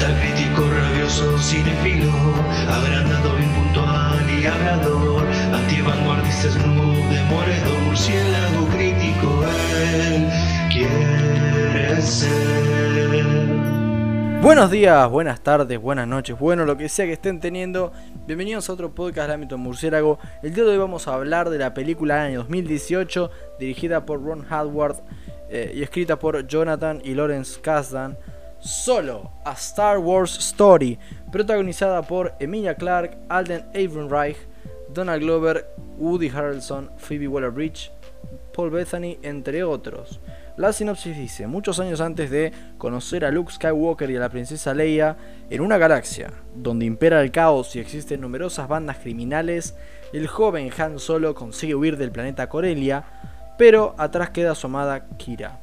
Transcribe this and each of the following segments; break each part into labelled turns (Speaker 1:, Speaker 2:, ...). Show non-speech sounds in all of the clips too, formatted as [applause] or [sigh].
Speaker 1: Rabioso, cinefilo, agrandado, impuntual y hablador, antivanguardista, murciélago crítico, él quiere ser.
Speaker 2: Buenos días, buenas tardes, buenas noches, bueno, lo que sea que estén teniendo. Bienvenidos a otro podcast del ámbito murciélago. El día de hoy vamos a hablar de la película del año 2018, dirigida por Ron Howard eh, y escrita por Jonathan y Lawrence Kasdan. Solo, a Star Wars Story, protagonizada por Emilia Clarke, Alden Ehrenreich, Donald Glover, Woody Harrelson, Phoebe Waller-Bridge, Paul Bethany, entre otros. La sinopsis dice, muchos años antes de conocer a Luke Skywalker y a la princesa Leia, en una galaxia donde impera el caos y existen numerosas bandas criminales, el joven Han Solo consigue huir del planeta Corelia, pero atrás queda su amada Kira.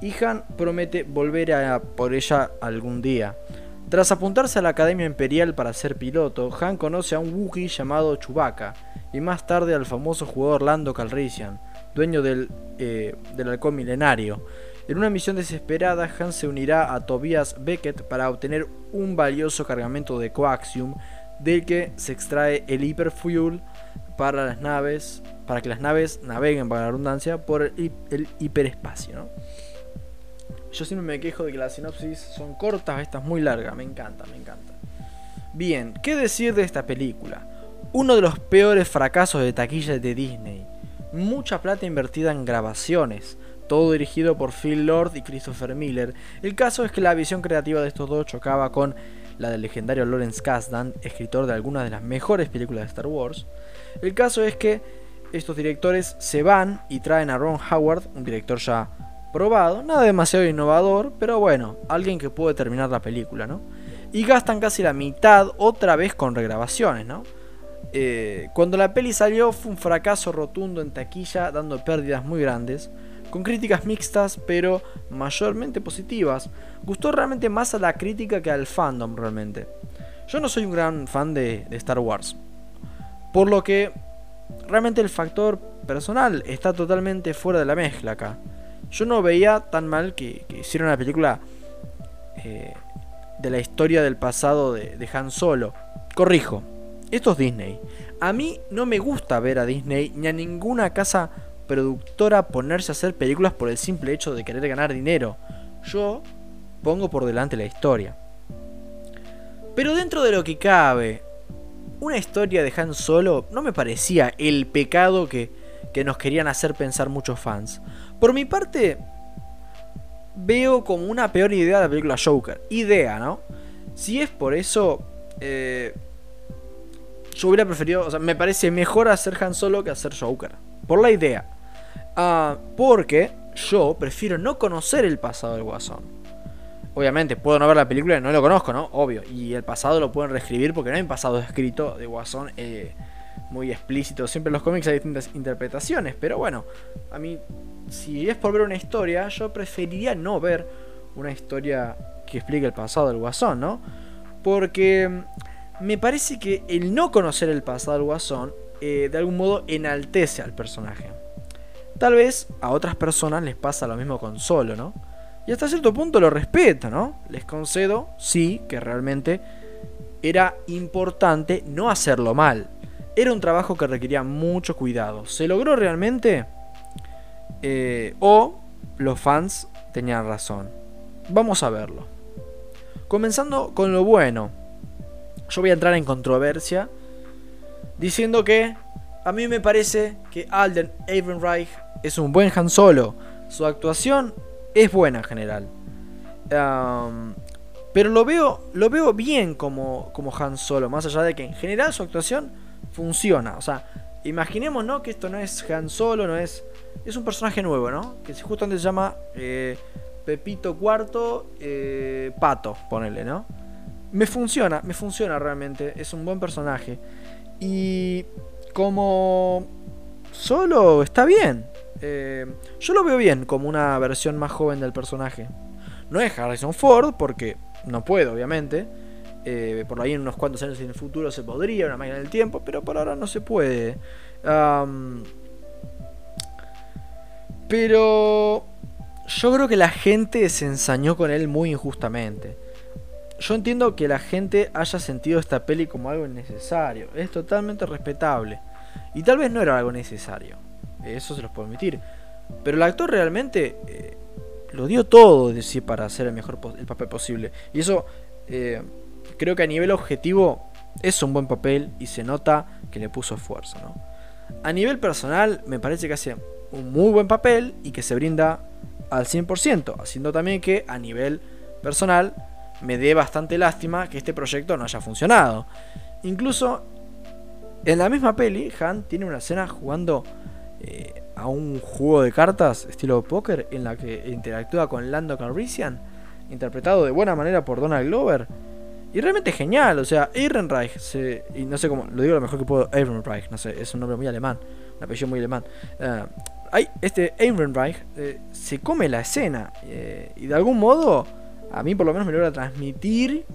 Speaker 2: Y Han promete volver a por ella algún día. Tras apuntarse a la Academia Imperial para ser piloto, Han conoce a un Wookiee llamado Chewbacca y más tarde al famoso jugador Lando Calrissian, dueño del, eh, del halcón milenario. En una misión desesperada, Han se unirá a Tobias Beckett para obtener un valioso cargamento de coaxium del que se extrae el hiperfuel para las naves, para que las naves naveguen, para la redundancia, por el, hiperespacio. Yo siempre me quejo de que las sinopsis son cortas, esta es muy larga, me encanta, me encanta. Bien, ¿qué decir de esta película? Uno de los peores fracasos de taquilla de Disney mucha plata invertida en grabaciones, todo dirigido por Phil Lord y Christopher Miller. El caso es que la visión creativa de estos dos chocaba con la del legendario Lawrence Kasdan, escritor de algunas de las mejores películas de Star Wars. El caso es que estos directores se van y traen a Ron Howard, un director ya nada demasiado innovador, pero bueno, alguien que puede terminar la película, ¿no? Y gastan casi la mitad otra vez con regrabaciones, ¿no? Eh, cuando la peli salió fue un fracaso rotundo en taquilla, dando pérdidas muy grandes, con críticas mixtas pero mayormente positivas. Gustó realmente más a la crítica que al fandom realmente. Yo no soy un gran fan de, Star Wars, por lo que realmente el factor personal está totalmente fuera de la mezcla acá. Yo no veía tan mal que, hiciera una película eh, de la historia del pasado de Han Solo. Corrijo, esto es Disney. A mí no me gusta ver a Disney ni a ninguna casa productora ponerse a hacer películas por el simple hecho de querer ganar dinero. Yo pongo por delante la historia. Pero dentro de lo que cabe, una historia de Han Solo no me parecía el pecado que, que nos querían hacer pensar muchos fans. Por mi parte, veo como una peor idea la película Joker. Idea, ¿no? Si es por eso, eh, yo hubiera preferido, o sea, me parece mejor hacer Han Solo que hacer Joker. Por la idea. Ah, porque yo prefiero no conocer el pasado del Guasón. Obviamente, puedo no ver la película y no lo conozco, ¿no? Obvio. Y el pasado lo pueden reescribir porque no hay un pasado escrito de Guasón eh, muy explícito. Siempre en los cómics hay distintas interpretaciones. Pero bueno, a mí, si es por ver una historia, yo preferiría no ver una historia que explique el pasado del Guasón, ¿no? Porque me parece que el no conocer el pasado del Guasón eh, de algún modo enaltece al personaje. Tal vez a otras personas les pasa lo mismo con Solo, ¿no? Y hasta cierto punto lo respeto, ¿no? Les concedo, sí, que realmente era importante no hacerlo mal. Era un trabajo que requería mucho cuidado. ¿Se logró realmente? Eh, o los fans tenían razón. Vamos a verlo. Comenzando con lo bueno. Yo voy a entrar en controversia diciendo que a mí me parece que Alden Ehrenreich es un buen Han Solo. Su actuación es buena en general. pero lo veo, lo veo bien como, como Han Solo, más allá de que en general su actuación funciona. O sea, imaginemos ¿no? que esto no es Han Solo, no es. Es un personaje nuevo, ¿no? Que justamente se llama eh, Pepito Cuarto eh, Pato, ponele, ¿no? me funciona, me funciona realmente. Es un buen personaje. Y como solo está bien. Eh, yo lo veo bien como una versión más joven del personaje. No es Harrison Ford, porque no puedo, obviamente. Eh, por ahí en unos cuantos años en el futuro se podría, una máquina del tiempo, pero por ahora no se puede. pero yo creo que la gente se ensañó con él muy injustamente yo entiendo que la gente haya sentido esta peli como algo innecesario. Es totalmente respetable. Y tal vez no era algo necesario. Eso se los puedo admitir. Pero el actor realmente eh, lo dio todo de para hacer el mejor el papel posible. Y eso eh, creo que a nivel objetivo es un buen papel y se nota que le puso esfuerzo. ¿no? A nivel personal me parece que hace un muy buen papel y que se brinda al 100%, haciendo también que a nivel personal me dé bastante lástima que este proyecto no haya funcionado. Incluso en la misma peli, Han tiene una escena jugando eh, a un juego de cartas estilo póker en la que interactúa con Lando Calrissian, interpretado de buena manera por Donald Glover. Y realmente genial, o sea, Ehrenreich, se, y no sé cómo, lo digo lo mejor que puedo, Ehrenreich, no sé, es un nombre muy alemán, un apellido muy alemán. Uh, hay, este Ehrenreich eh, se come la escena eh, y de algún modo a mí por lo menos me logra transmitir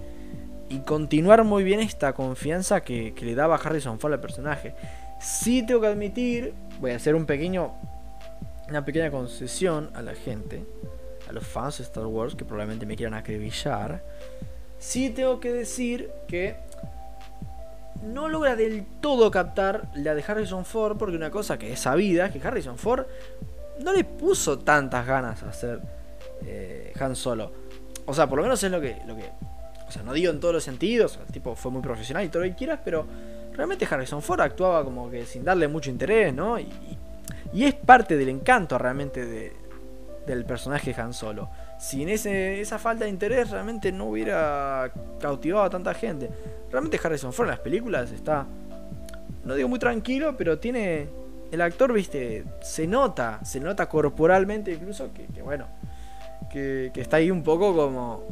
Speaker 2: y continuar muy bien esta confianza que, le daba Harrison Ford al personaje. Sí tengo que admitir, voy a hacer un pequeño, una pequeña concesión a la gente, a los fans de Star Wars que probablemente me quieran acribillar. Sí tengo que decir que no logra del todo captar la de Harrison Ford, porque una cosa que es sabida es que Harrison Ford no le puso tantas ganas a hacer eh, Han Solo. O sea, por lo menos es lo que, lo que. O sea, no digo en todos los sentidos. El tipo fue muy profesional y todo lo que quieras, pero realmente Harrison Ford actuaba como que sin darle mucho interés, ¿no? Y, es parte del encanto realmente de, del personaje Han Solo. Sin ese, esa falta de interés realmente no hubiera cautivado a tanta gente. Realmente Harrison Ford en las películas está, no digo muy tranquilo, pero tiene, el actor, viste, se nota, se nota corporalmente incluso que bueno, que, está ahí un poco como.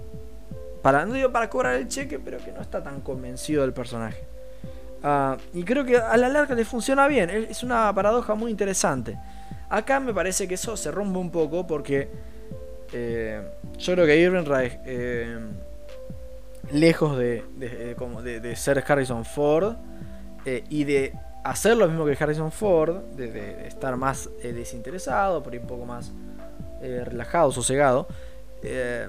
Speaker 2: Para, no digo para cobrar el cheque, pero que no está tan convencido del personaje. Ah, y creo que a la larga le funciona bien. Es una paradoja muy interesante. Acá me parece que eso se rompe un poco porque eh, yo creo que Irving Reich, eh, lejos de, de, ser Harrison Ford eh, y de hacer lo mismo que Harrison Ford, de, estar más desinteresado, por ir un poco más eh, relajado, sosegado. Eh,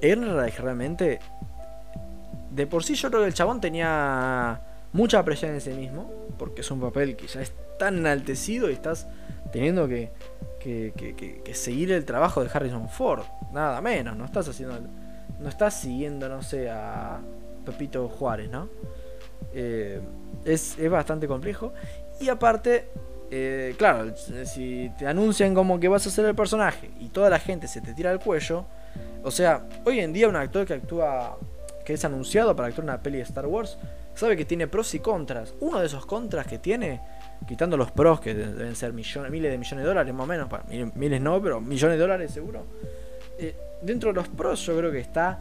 Speaker 2: realmente, de por sí yo creo que el chabón tenía mucha presión en sí mismo, porque es un papel que ya es tan enaltecido y estás teniendo que, que, seguir el trabajo de Harrison Ford, nada menos, no estás haciendo, no estás siguiendo, no sé, a Pepito Juárez, ¿no? Eh, es, es bastante complejo. Y aparte, eh, claro, si te anuncian como que vas a ser el personaje y toda la gente se te tira al cuello, o sea, hoy en día un actor que actúa, que es anunciado para actuar en una peli de Star Wars, sabe que tiene pros y contras. Uno de esos contras que tiene, quitando los pros que deben ser millones, miles de millones de dólares más o menos, miles no, pero millones de dólares seguro. Eh, dentro de los pros yo creo que está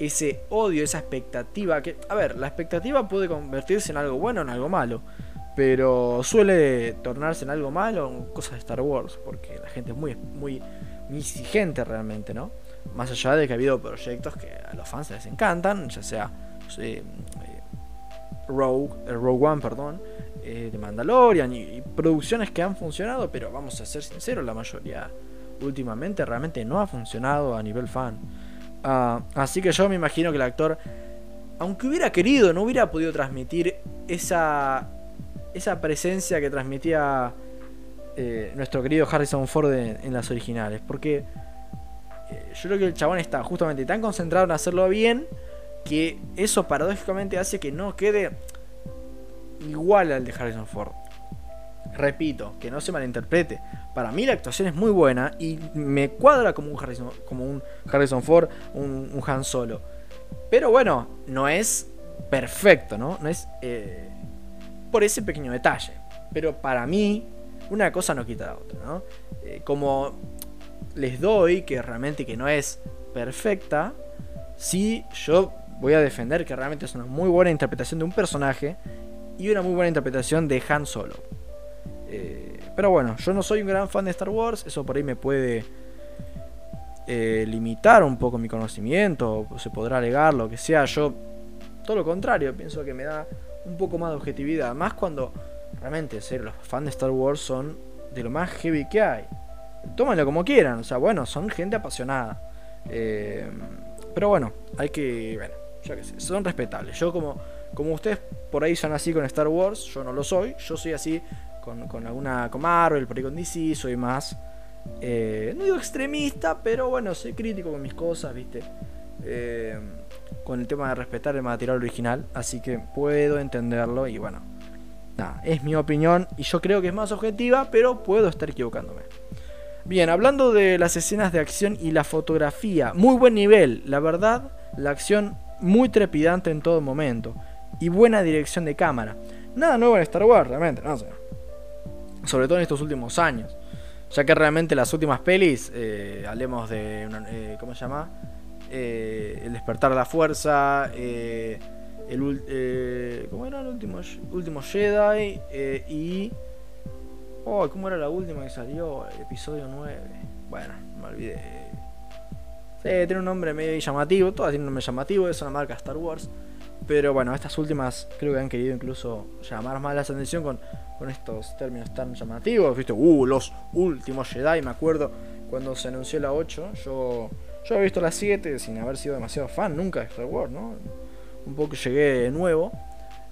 Speaker 2: ese odio, esa expectativa que, a ver, la expectativa puede convertirse en algo bueno o en algo malo. Pero suele tornarse en algo malo en cosas de Star Wars, porque la gente es muy, muy, exigente realmente, ¿no? Más allá de que ha habido proyectos que a los fans les encantan, ya sea eh, Rogue, eh, Rogue One, perdón, eh, de Mandalorian y, producciones que han funcionado, pero vamos a ser sinceros, la mayoría últimamente realmente no ha funcionado a nivel fan. Ah, así que yo me imagino que el actor, aunque hubiera querido, no hubiera podido transmitir esa esa presencia que transmitía eh, nuestro querido Harrison Ford en, las originales. Porque eh, yo creo que el chabón está justamente tan concentrado en hacerlo bien que eso paradójicamente hace que no quede igual al de Harrison Ford. Repito, que no se malinterprete. Para mí la actuación es muy buena y me cuadra como un Harrison, como un Harrison Ford, un, Han Solo. Pero bueno, no es perfecto, ¿no? No es eh, por ese pequeño detalle. Pero para mí, una cosa no quita la otra, ¿no? Eh, como les doy que realmente que no es perfecta, sí yo voy a defender que realmente es una muy buena interpretación de un personaje y una muy buena interpretación de Han Solo. Eh, pero bueno, yo no soy un gran fan de Star Wars, eso por ahí me puede eh, limitar un poco mi conocimiento, se podrá alegar, lo que sea. Yo, todo lo contrario, pienso que me da un poco más de objetividad. Más cuando realmente ser los fans de Star Wars son de lo más heavy que hay. Tómanlo como quieran, o sea, bueno, son gente apasionada. Eh, pero bueno, hay que. Bueno, yo qué sé, son respetables. Yo, como, como ustedes por ahí son así con Star Wars, yo no lo soy. Yo soy así con, con alguna. con Marvel, por ahí DC, soy más. Eh, no digo extremista, pero bueno, soy crítico con mis cosas, ¿viste? Eh, con el tema de respetar el material original, así que puedo entenderlo y bueno, nada, es mi opinión y yo creo que es más objetiva, pero puedo estar equivocándome. Bien, hablando de las escenas de acción y la fotografía, muy buen nivel, la verdad, la acción muy trepidante en todo momento y buena dirección de cámara. Nada nuevo en Star Wars, realmente, no sé. Sobre todo en estos últimos años. Ya que realmente las últimas pelis, eh, hablemos de, eh, ¿cómo se llama? Eh, el despertar de la fuerza, el, ¿cómo era el último, último Jedi? y... Oh, ¿cómo era la última que salió? El episodio 9. Bueno, me olvidé. Sí, tiene un nombre medio llamativo, todas tienen un nombre llamativo, es una marca Star Wars. Pero bueno, estas últimas creo que han querido incluso llamar más la atención con, con estos términos tan llamativos. ¿Viste? Uh, los últimos Jedi, me acuerdo cuando se anunció la 8. Yo, yo había visto la 7 sin haber sido demasiado fan nunca de Star Wars, ¿no? Un poco llegué de nuevo,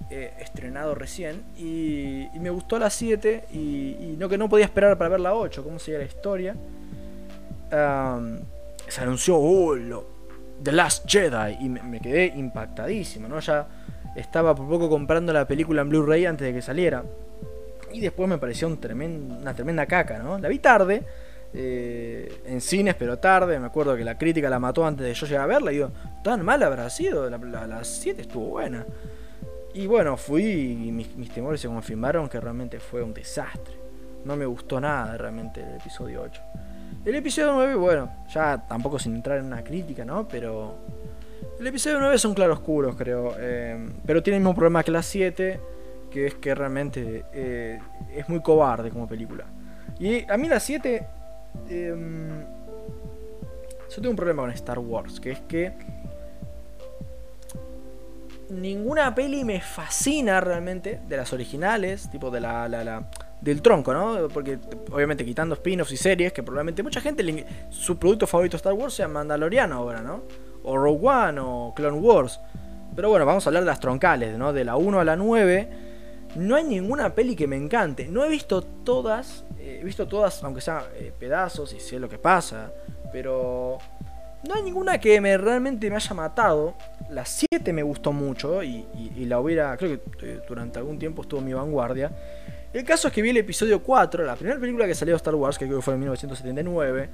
Speaker 2: eh, estrenado recién, y, me gustó la 7 y, no que no podía esperar para ver la 8, cómo sería la historia. se anunció, uh, lo, The Last Jedi y me, quedé impactadísimo, ¿no? Ya estaba por poco comprando la película en Blu-ray antes de que saliera. Y después me pareció una tremenda caca, ¿no? La vi tarde, eh, en cines, pero tarde. Me acuerdo que la crítica la mató antes de yo llegar a verla. Y digo, tan mal habrá sido. La, las 7 estuvo buena. Y bueno, fui y mis, mis, temores se confirmaron que realmente fue un desastre. No me gustó nada realmente el episodio 8. El episodio 9, bueno, ya tampoco sin entrar en una crítica, ¿no? Pero. El episodio 9 son claroscuros, creo. Eh, pero tiene el mismo problema que la 7, que es que realmente eh, es muy cobarde como película. Y a mí la 7. Em, yo tengo un problema con Star Wars, que es que. Ninguna peli me fascina realmente de las originales, tipo de la, la, la del tronco, ¿no? Porque obviamente quitando spin-offs y series, que probablemente mucha gente, su producto favorito Star Wars sea Mandaloriano ahora, ¿no? O Rogue One o Clone Wars. Pero bueno, vamos a hablar de las troncales, ¿no? De la 1 a la 9. No hay ninguna peli que me encante. No he visto todas, eh, he visto todas, aunque sean eh, pedazos y sé lo que pasa. Pero no hay ninguna que me realmente me haya matado. La 7 me gustó mucho y, y la hubiera, creo que eh, durante algún tiempo estuvo en mi vanguardia. El caso es que vi el episodio 4, la primera película que salió de Star Wars, que creo que fue en 1979.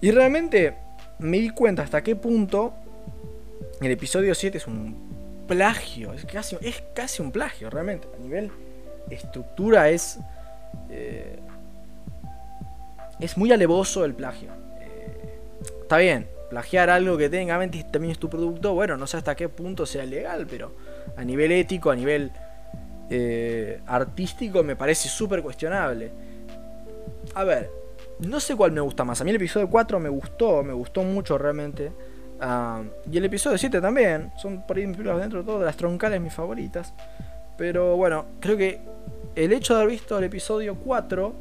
Speaker 2: Y realmente me di cuenta hasta qué punto el episodio 7 es un plagio. Es casi, es casi un plagio, realmente. A nivel estructura es. Eh, es muy alevoso el plagio. Eh, está bien, plagiar algo que técnicamente también es tu producto, bueno, no sé hasta qué punto sea legal, pero a nivel ético, a nivel eh, artístico me parece súper cuestionable. A ver, no sé cuál me gusta más. A mí el episodio 4 me gustó, me gustó mucho realmente. Ah, y el episodio 7 también. Son por ahí dentro de todo de las troncales mis favoritas. Pero bueno, creo que el hecho de haber visto el episodio 4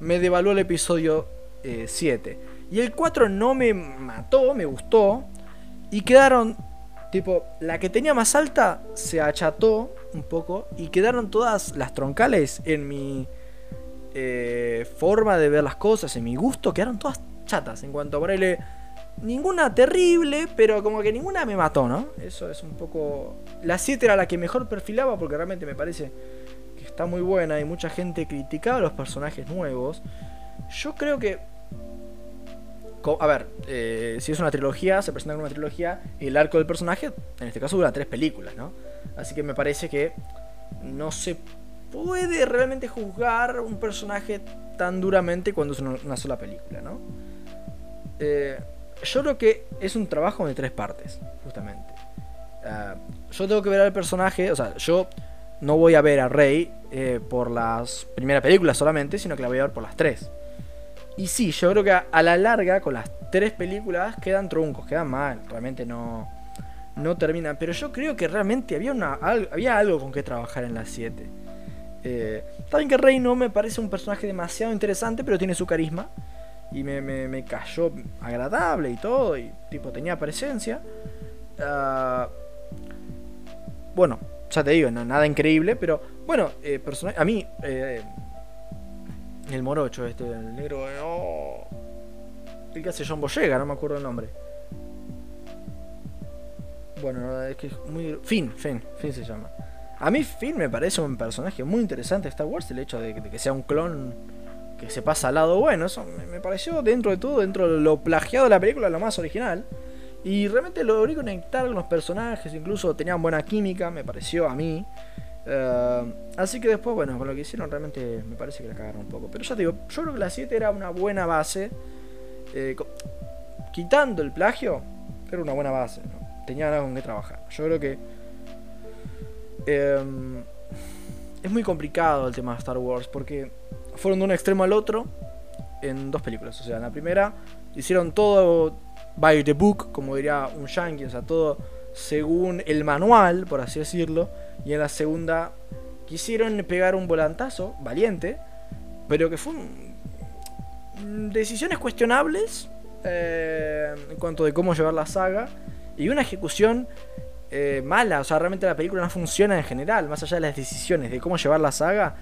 Speaker 2: me devaluó el episodio 7. Y el 4 no me mató, me gustó. Y quedaron, tipo, la que tenía más alta se acható un poco y quedaron todas las troncales en mi eh, forma de ver las cosas, en mi gusto, quedaron todas chatas en cuanto a ponerle ninguna terrible, pero como que ninguna me mató, ¿no? Eso es un poco... La 7 era la que mejor perfilaba porque realmente me parece que está muy buena y mucha gente criticaba los personajes nuevos. Yo creo que... A ver, eh, si es una trilogía, se presenta como una trilogía, el arco del personaje, en este caso dura tres películas, ¿no? Así que me parece que no se puede realmente juzgar un personaje tan duramente cuando es una sola película, ¿no? Eh, yo creo que es un trabajo de tres partes, justamente. Ah, yo tengo que ver al personaje, o sea, yo no voy a ver a Rey eh, por las primeras películas solamente, sino que la voy a ver por las tres. Y sí, yo creo que a la larga, con las tres películas, quedan truncos, quedan mal. Realmente no, no terminan. Pero yo creo que realmente había, una, había algo con que trabajar en las 7. Eh, que Rey no me parece un personaje demasiado interesante, pero tiene su carisma. y me, me, cayó agradable y todo, y tipo tenía presencia. Ah, bueno, ya te digo, nada increíble, pero bueno, eh, a mí, eh, el morocho este, el negro, oh, el que hace John Boyega, no me acuerdo el nombre. Bueno, es que es muy... Finn, Finn, Finn se llama. A mí Finn me parece un personaje muy interesante de Star Wars, el hecho de que sea un clon que se pasa al lado bueno, eso me, pareció dentro de todo, dentro de lo plagiado de la película, lo más original. Y realmente logré conectar con los personajes, incluso tenían buena química, me pareció a mí. Eh, así que después, bueno, con lo que hicieron realmente me parece que la cagaron un poco. Pero ya te digo, yo creo que la 7 era una buena base. Eh, quitando el plagio, era una buena base, ¿no? Tenían algo con que trabajar. Yo creo que... Em, es muy complicado el tema de Star Wars porque fueron de un extremo al otro en dos películas. O sea, en la primera hicieron todo by the book, como diría un yankee, o sea, todo según el manual, por así decirlo. Y en la segunda quisieron pegar un volantazo valiente, pero que fue decisiones cuestionables eh, en cuanto de cómo llevar la saga y una ejecución eh, mala. O sea, realmente la película no funciona en general, más allá de las decisiones de cómo llevar la saga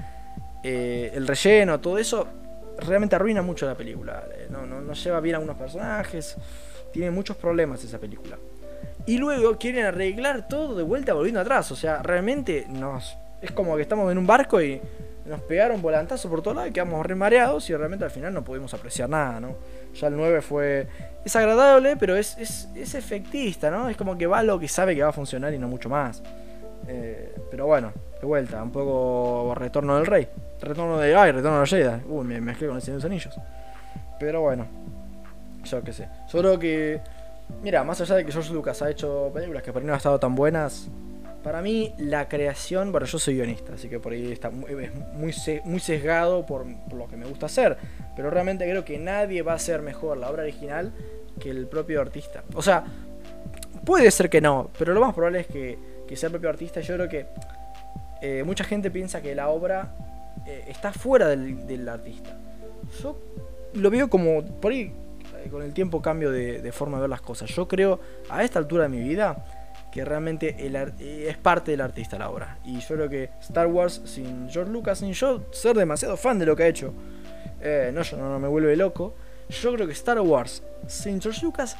Speaker 2: eh, el relleno, todo eso, realmente arruina mucho la película. Eh, no, no, lleva bien a algunos personajes, tiene muchos problemas esa película. Y luego quieren arreglar todo de vuelta volviendo atrás. O sea, realmente nos. Es como que estamos en un barco y nos pegaron volantazo por todos lados y quedamos remareados y realmente al final no pudimos apreciar nada, ¿no? Ya el 9 fue. Es agradable, pero es, es, es efectista, ¿no? Es como que va lo que sabe que va a funcionar y no mucho más. Eh, pero bueno, de vuelta, un poco retorno del rey. Retorno de. Ay, retorno de Jedi. Uy, me mezclé con el Señor de los Anillos. Pero bueno, yo qué sé. Solo que. Mira, más allá de que George Lucas ha hecho películas que por ahí no han estado tan buenas, para mí la creación, bueno, yo soy guionista, así que por ahí está muy, muy, sesgado por, lo que me gusta hacer, pero realmente creo que nadie va a hacer mejor la obra original que el propio artista. O sea, puede ser que no, pero lo más probable es que que sea el propio artista, yo creo que eh, mucha gente piensa que la obra eh, está fuera del, artista. Yo lo veo como, por ahí, con el tiempo cambio de, forma de ver las cosas. Yo creo, a esta altura de mi vida, que realmente es parte del artista la obra. Y yo creo que Star Wars, sin George Lucas, sin yo ser demasiado fan de lo que ha hecho, no, yo no, me vuelve loco. Yo creo que Star Wars, sin George Lucas,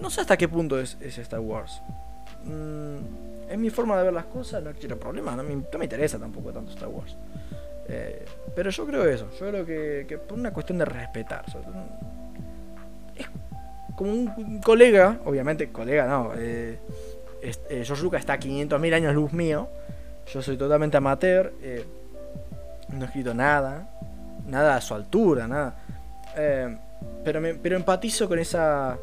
Speaker 2: no sé hasta qué punto es, Star Wars. Mm, es mi forma de ver las cosas, no quiero problemas, no me, interesa tampoco tanto Star Wars. Eh, pero yo creo eso, yo creo que, por una cuestión de respetar. Es como un colega, obviamente colega no, eh, eh, George Lucas está a 500.000 años luz mío, yo soy totalmente amateur, no he escrito nada, nada a su altura, nada. pero, me, pero empatizo con esa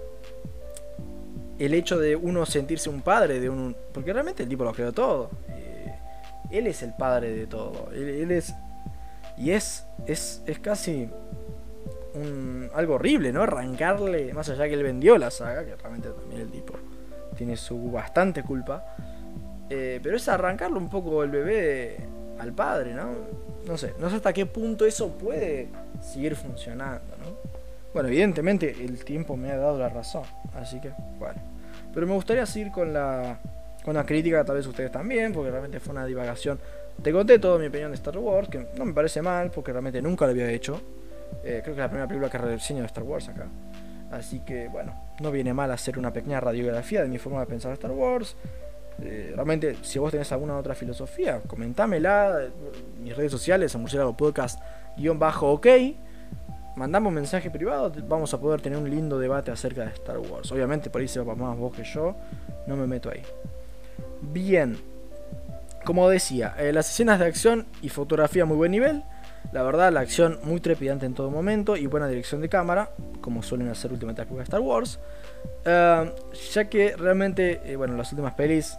Speaker 2: el hecho de uno sentirse un padre de un... Porque realmente el tipo lo creó todo. Eh, él es el padre de todo. Él, es... Y es, es, es casi un, algo horrible, ¿no? Arrancarle, más allá que él vendió la saga, que realmente también el tipo tiene su bastante culpa. Eh, pero es arrancarle un poco el bebé al padre, ¿no? No sé, no sé hasta qué punto eso puede seguir funcionando, ¿no? Bueno, evidentemente el tiempo me ha dado la razón, así que bueno. Pero me gustaría seguir con la, con la crítica, tal vez ustedes también, porque realmente fue una divagación. Te conté toda mi opinión de Star Wars, que no me parece mal, porque realmente nunca lo había hecho. Eh, creo que es la primera película que reseño de Star Wars acá. Así que bueno, no viene mal hacer una pequeña radiografía de mi forma de pensar Star Wars. Eh, realmente, si vos tenés alguna otra filosofía, comentámela. Mis redes sociales, a Murciélago Podcast, guion bajo ok mandamos mensaje privado, vamos a poder tener un lindo debate acerca de Star Wars. Obviamente por ahí se va más vos que yo, no me meto ahí. Bien, como decía, eh, las escenas de acción y fotografía muy buen nivel. La verdad, la acción muy trepidante en todo momento y buena dirección de cámara, como suelen hacer últimamente las de Star Wars. Eh, ya que realmente, eh, bueno, las últimas pelis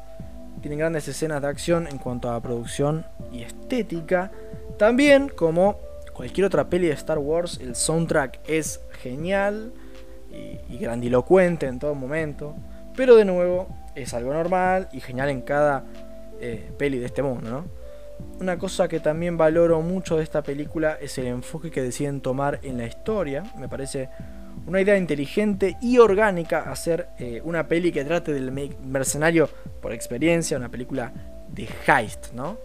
Speaker 2: tienen grandes escenas de acción en cuanto a producción y estética. También como cualquier otra peli de Star Wars, el soundtrack es genial y, grandilocuente en todo momento. Pero de nuevo, es algo normal y genial en cada eh, peli de este mundo, ¿no? Una cosa que también valoro mucho de esta película es el enfoque que deciden tomar en la historia. Me parece una idea inteligente y orgánica hacer eh, una peli que trate del mercenario por experiencia, una película de heist, ¿no?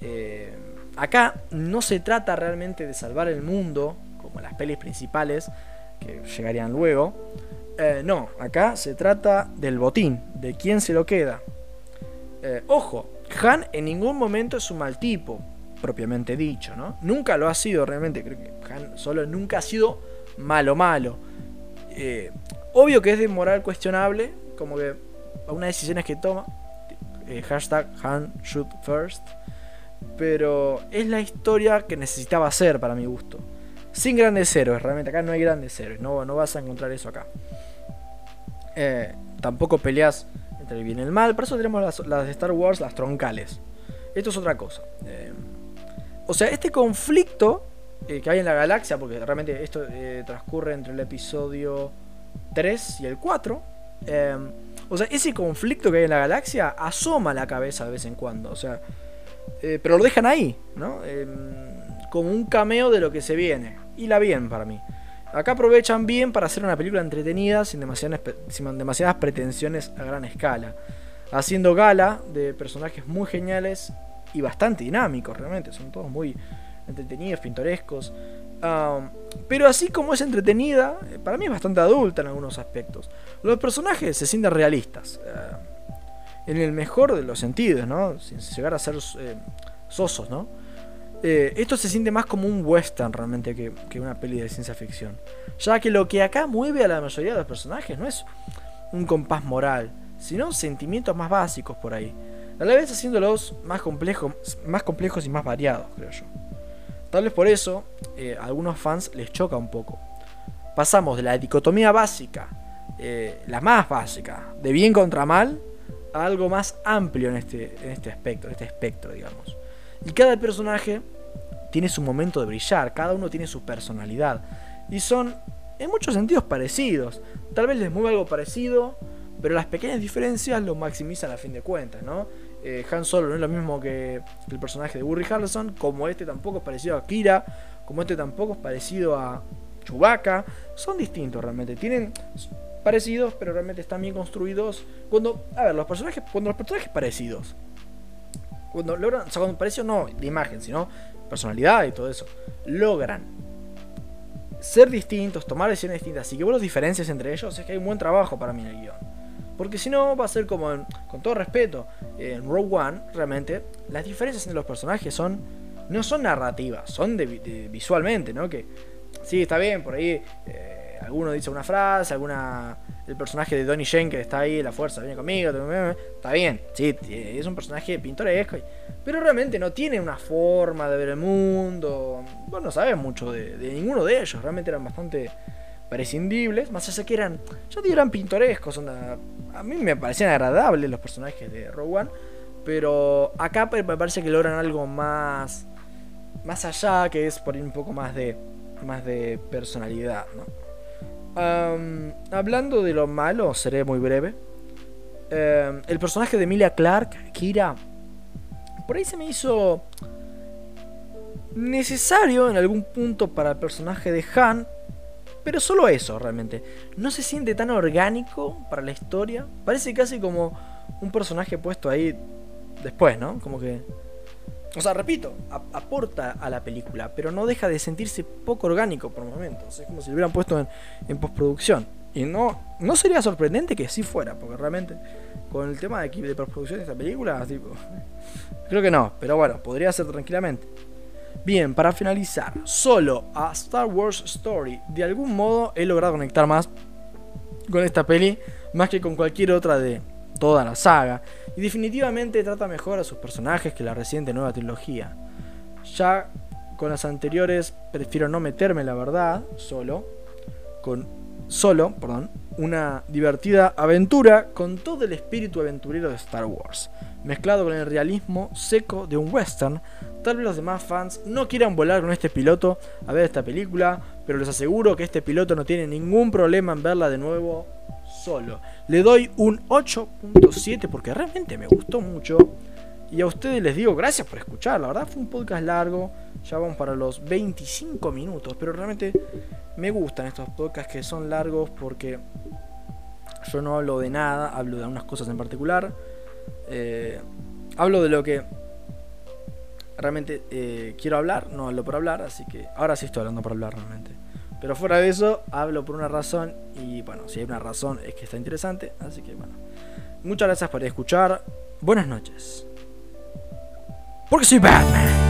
Speaker 2: Eh, acá no se trata realmente de salvar el mundo, como las pelis principales, que llegarían luego. Eh, no, acá se trata del botín, de quién se lo queda. ojo, Han en ningún momento es un mal tipo, propiamente dicho, ¿no? Nunca lo ha sido realmente, creo que Han solo nunca ha sido malo malo. Eh, obvio que es de moral cuestionable, como que algunas decisiones que toma. Eh, hashtag Han. Pero es la historia que necesitaba ser para mi gusto. Sin grandes héroes, realmente acá no hay grandes héroes, no, no vas a encontrar eso acá. Eh, tampoco peleas entre el bien el mal, por eso tenemos las, de Star Wars, las troncales. Esto es otra cosa. o sea, este conflicto eh, que hay en la galaxia, porque realmente esto eh, transcurre entre el episodio 3 y el 4. Em, o sea, ese conflicto que hay en la galaxia asoma la cabeza de vez en cuando. O sea, eh, pero lo dejan ahí, ¿no? Como un cameo de lo que se viene. Y la bien para mí. Acá aprovechan bien para hacer una película entretenida sin demasiadas, pretensiones a gran escala. Haciendo gala de personajes muy geniales y bastante dinámicos, realmente. Son todos muy, entretenidos, pintorescos. pero así como es entretenida, eh, para mí es bastante adulta en algunos aspectos. Los personajes se sienten realistas. Eh, en el mejor de los sentidos, ¿no? Sin llegar a ser eh, sosos, ¿no? Esto se siente más como un western realmente que, que, una peli de ciencia ficción. Ya que lo que acá mueve a la mayoría de los personajes no es un compás moral, sino sentimientos más básicos por ahí. A la vez haciéndolos más complejos, más complejos y más variados, creo yo. Tal vez por eso eh, a algunos fans les choca un poco. Pasamos de la dicotomía básica, eh, la más básica, de bien contra mal, a algo más amplio en este, en este aspecto, en este espectro, digamos. Y cada personaje tiene su momento de brillar, cada uno tiene su personalidad. Y son, en muchos sentidos, parecidos. Tal vez les mueva algo parecido, pero las pequeñas diferencias lo maximizan a fin de cuentas, ¿no? Eh, Han Solo no es lo mismo que el personaje de Burry Harrelson, como este tampoco es parecido a Kira, como este tampoco es parecido a Chewbacca. Son distintos realmente, tienen parecidos, pero realmente están bien construidos. Cuando, a ver, los personajes, cuando los personajes parecidos, cuando logran, o sea, cuando parecidos no de imagen, sino personalidad y todo eso, logran ser distintos, tomar decisiones distintas y que vos los diferencias entre ellos, es que hay un buen trabajo para mí en el guion. Porque si no, va a ser como, con todo respeto, en Rogue One, realmente, las diferencias entre los personajes son no son narrativas, son de, visualmente, ¿no? Que sí, está bien, por ahí eh, alguno dice una frase, alguna el personaje de Donnie Yen que está ahí, la fuerza viene conmigo, está bien, sí, es un personaje pintoresco, pero realmente no tiene una forma de ver el mundo, bueno, no sabes mucho de, ninguno de ellos, realmente eran bastante prescindibles, más allá que eran, yo digo, eran pintorescos, a mí me parecían agradables los personajes de Rogue One, pero acá me parece que logran algo más, más allá, que es por un poco más de, más de personalidad, hablando de lo malo, seré muy breve. El personaje de Emilia Clark, Kira, por ahí se me hizo necesario en algún punto para el personaje de Han, pero solo eso realmente. No se siente tan orgánico para la historia. Parece casi como un personaje puesto ahí después, ¿no? Como que... O sea, repito, aporta a la película, pero no deja de sentirse poco orgánico por momentos. Es como si lo hubieran puesto en, postproducción. Y no, no sería sorprendente que sí fuera, porque realmente con el tema de, de postproducción de esta película, tipo, [laughs] creo que no, pero bueno, podría ser tranquilamente. Bien, para finalizar, solo a Star Wars Story, de algún modo he logrado conectar más con esta peli, más que con cualquier otra de toda la saga, y definitivamente trata mejor a sus personajes que la reciente nueva trilogía. Ya con las anteriores prefiero no meterme, la verdad, solo, con solo, perdón, una divertida aventura con todo el espíritu aventurero de Star Wars, mezclado con el realismo seco de un western Tal vez los demás fans no quieran volar con este piloto a ver esta película, pero les aseguro que este piloto no tiene ningún problema en verla de nuevo solo. Le doy un 8.7 porque realmente me gustó mucho. Y a ustedes les digo gracias por escuchar. La verdad fue un podcast largo. Ya vamos para los 25 minutos. Pero realmente me gustan estos podcasts que son largos porque yo no hablo de nada. Hablo de algunas cosas en particular. Eh, hablo de lo que realmente eh, quiero hablar. No hablo por hablar. Así que ahora sí estoy hablando por hablar realmente. Pero fuera de eso, hablo por una razón. Y bueno, si hay una razón es que está interesante. Así que bueno. Muchas gracias por escuchar. Buenas noches. Porque soy Batman.